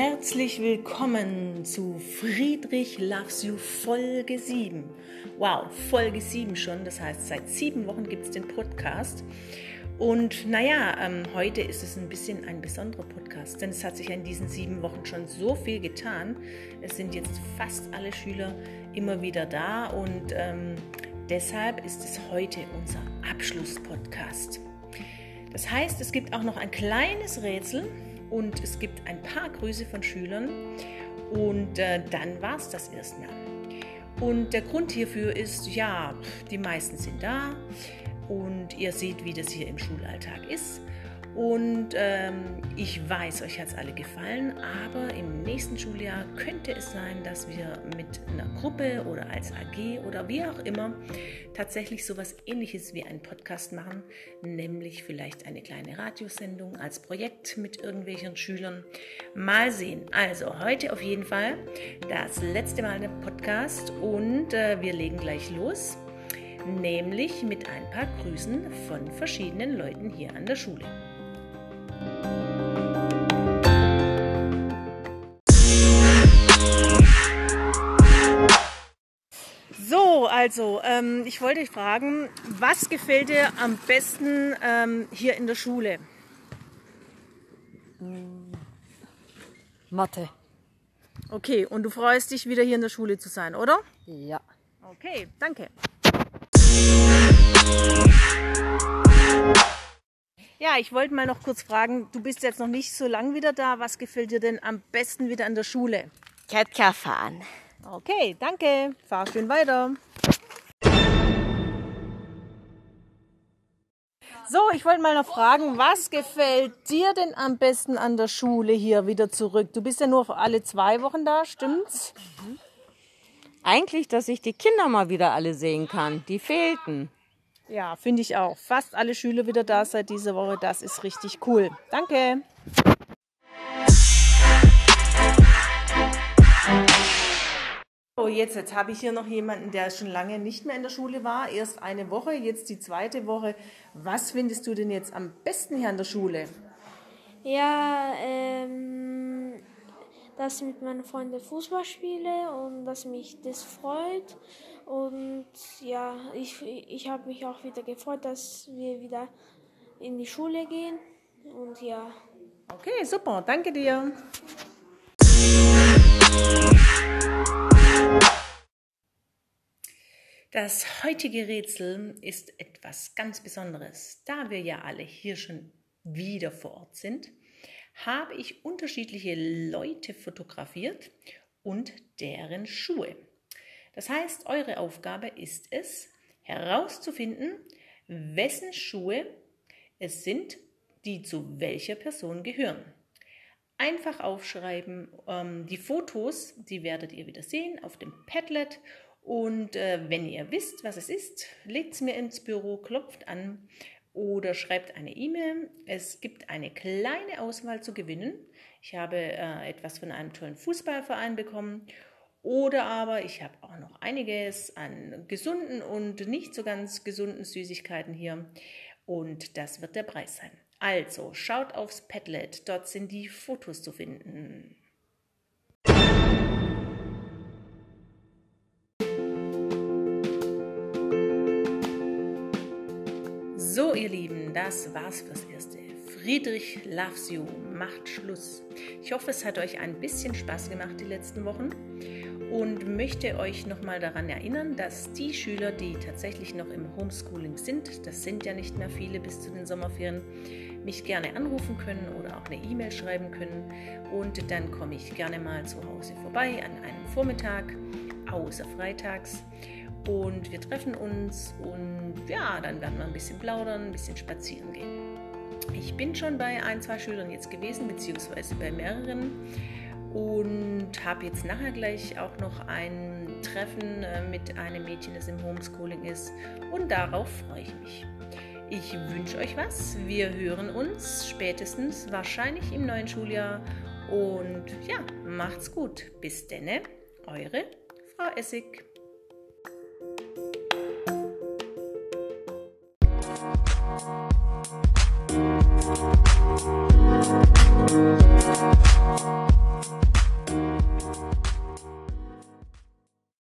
Herzlich willkommen zu Friedrich Loves You Folge 7. Wow, Folge 7 schon, das heißt, seit sieben Wochen gibt es den Podcast. Und naja, ähm, heute ist es ein bisschen ein besonderer Podcast, denn es hat sich in diesen sieben Wochen schon so viel getan. Es sind jetzt fast alle Schüler immer wieder da und ähm, deshalb ist es heute unser Abschlusspodcast. Das heißt, es gibt auch noch ein kleines Rätsel und es gibt ein paar Grüße von Schülern und äh, dann war es das erstmal. Und der Grund hierfür ist, ja, die meisten sind da und ihr seht, wie das hier im Schulalltag ist. Und ähm, ich weiß, euch hat es alle gefallen, aber im nächsten Schuljahr könnte es sein, dass wir mit einer Gruppe oder als AG oder wie auch immer tatsächlich sowas ähnliches wie einen Podcast machen, nämlich vielleicht eine kleine Radiosendung als Projekt mit irgendwelchen Schülern. Mal sehen. Also heute auf jeden Fall das letzte Mal der Podcast und äh, wir legen gleich los nämlich mit ein paar Grüßen von verschiedenen Leuten hier an der Schule. So, also ähm, ich wollte dich fragen, was gefällt dir am besten ähm, hier in der Schule? Mathe. Okay, und du freust dich wieder hier in der Schule zu sein, oder? Ja. Okay, danke. Ja, ich wollte mal noch kurz fragen, du bist jetzt noch nicht so lang wieder da. Was gefällt dir denn am besten wieder an der Schule? Ketka fahren. Okay, danke. Fahr schön weiter. So, ich wollte mal noch fragen, was gefällt dir denn am besten an der Schule hier wieder zurück? Du bist ja nur alle zwei Wochen da, stimmt's? Eigentlich, dass ich die Kinder mal wieder alle sehen kann. Die fehlten. Ja, finde ich auch. Fast alle Schüler wieder da seit dieser Woche. Das ist richtig cool. Danke. So, jetzt, jetzt habe ich hier noch jemanden, der schon lange nicht mehr in der Schule war. Erst eine Woche, jetzt die zweite Woche. Was findest du denn jetzt am besten hier an der Schule? Ja, ähm, dass ich mit meinen Freunden Fußball spiele und dass mich das freut. Und ja, ich, ich habe mich auch wieder gefreut, dass wir wieder in die Schule gehen. Und ja. Okay, super, danke dir. Das heutige Rätsel ist etwas ganz Besonderes. Da wir ja alle hier schon wieder vor Ort sind, habe ich unterschiedliche Leute fotografiert und deren Schuhe. Das heißt, eure Aufgabe ist es, herauszufinden, wessen Schuhe es sind, die zu welcher Person gehören. Einfach aufschreiben. Ähm, die Fotos, die werdet ihr wieder sehen auf dem Padlet. Und äh, wenn ihr wisst, was es ist, legt es mir ins Büro, klopft an oder schreibt eine E-Mail. Es gibt eine kleine Auswahl zu gewinnen. Ich habe äh, etwas von einem tollen Fußballverein bekommen oder aber ich habe auch noch einiges an gesunden und nicht so ganz gesunden Süßigkeiten hier. Und das wird der Preis sein. Also schaut aufs Padlet, dort sind die Fotos zu finden. So, ihr Lieben, das war's fürs Erste. Friedrich loves you, macht Schluss. Ich hoffe, es hat euch ein bisschen Spaß gemacht die letzten Wochen und möchte euch nochmal daran erinnern, dass die Schüler, die tatsächlich noch im Homeschooling sind, das sind ja nicht mehr viele bis zu den Sommerferien, mich gerne anrufen können oder auch eine E-Mail schreiben können und dann komme ich gerne mal zu Hause vorbei an einem Vormittag, außer freitags und wir treffen uns und ja, dann werden wir ein bisschen plaudern, ein bisschen spazieren gehen. Ich bin schon bei ein, zwei Schülern jetzt gewesen, beziehungsweise bei mehreren und habe jetzt nachher gleich auch noch ein Treffen äh, mit einem Mädchen, das im Homeschooling ist und darauf freue ich mich. Ich wünsche euch was. Wir hören uns spätestens wahrscheinlich im neuen Schuljahr und ja, macht's gut. Bis denne, eure Frau Essig. Bye.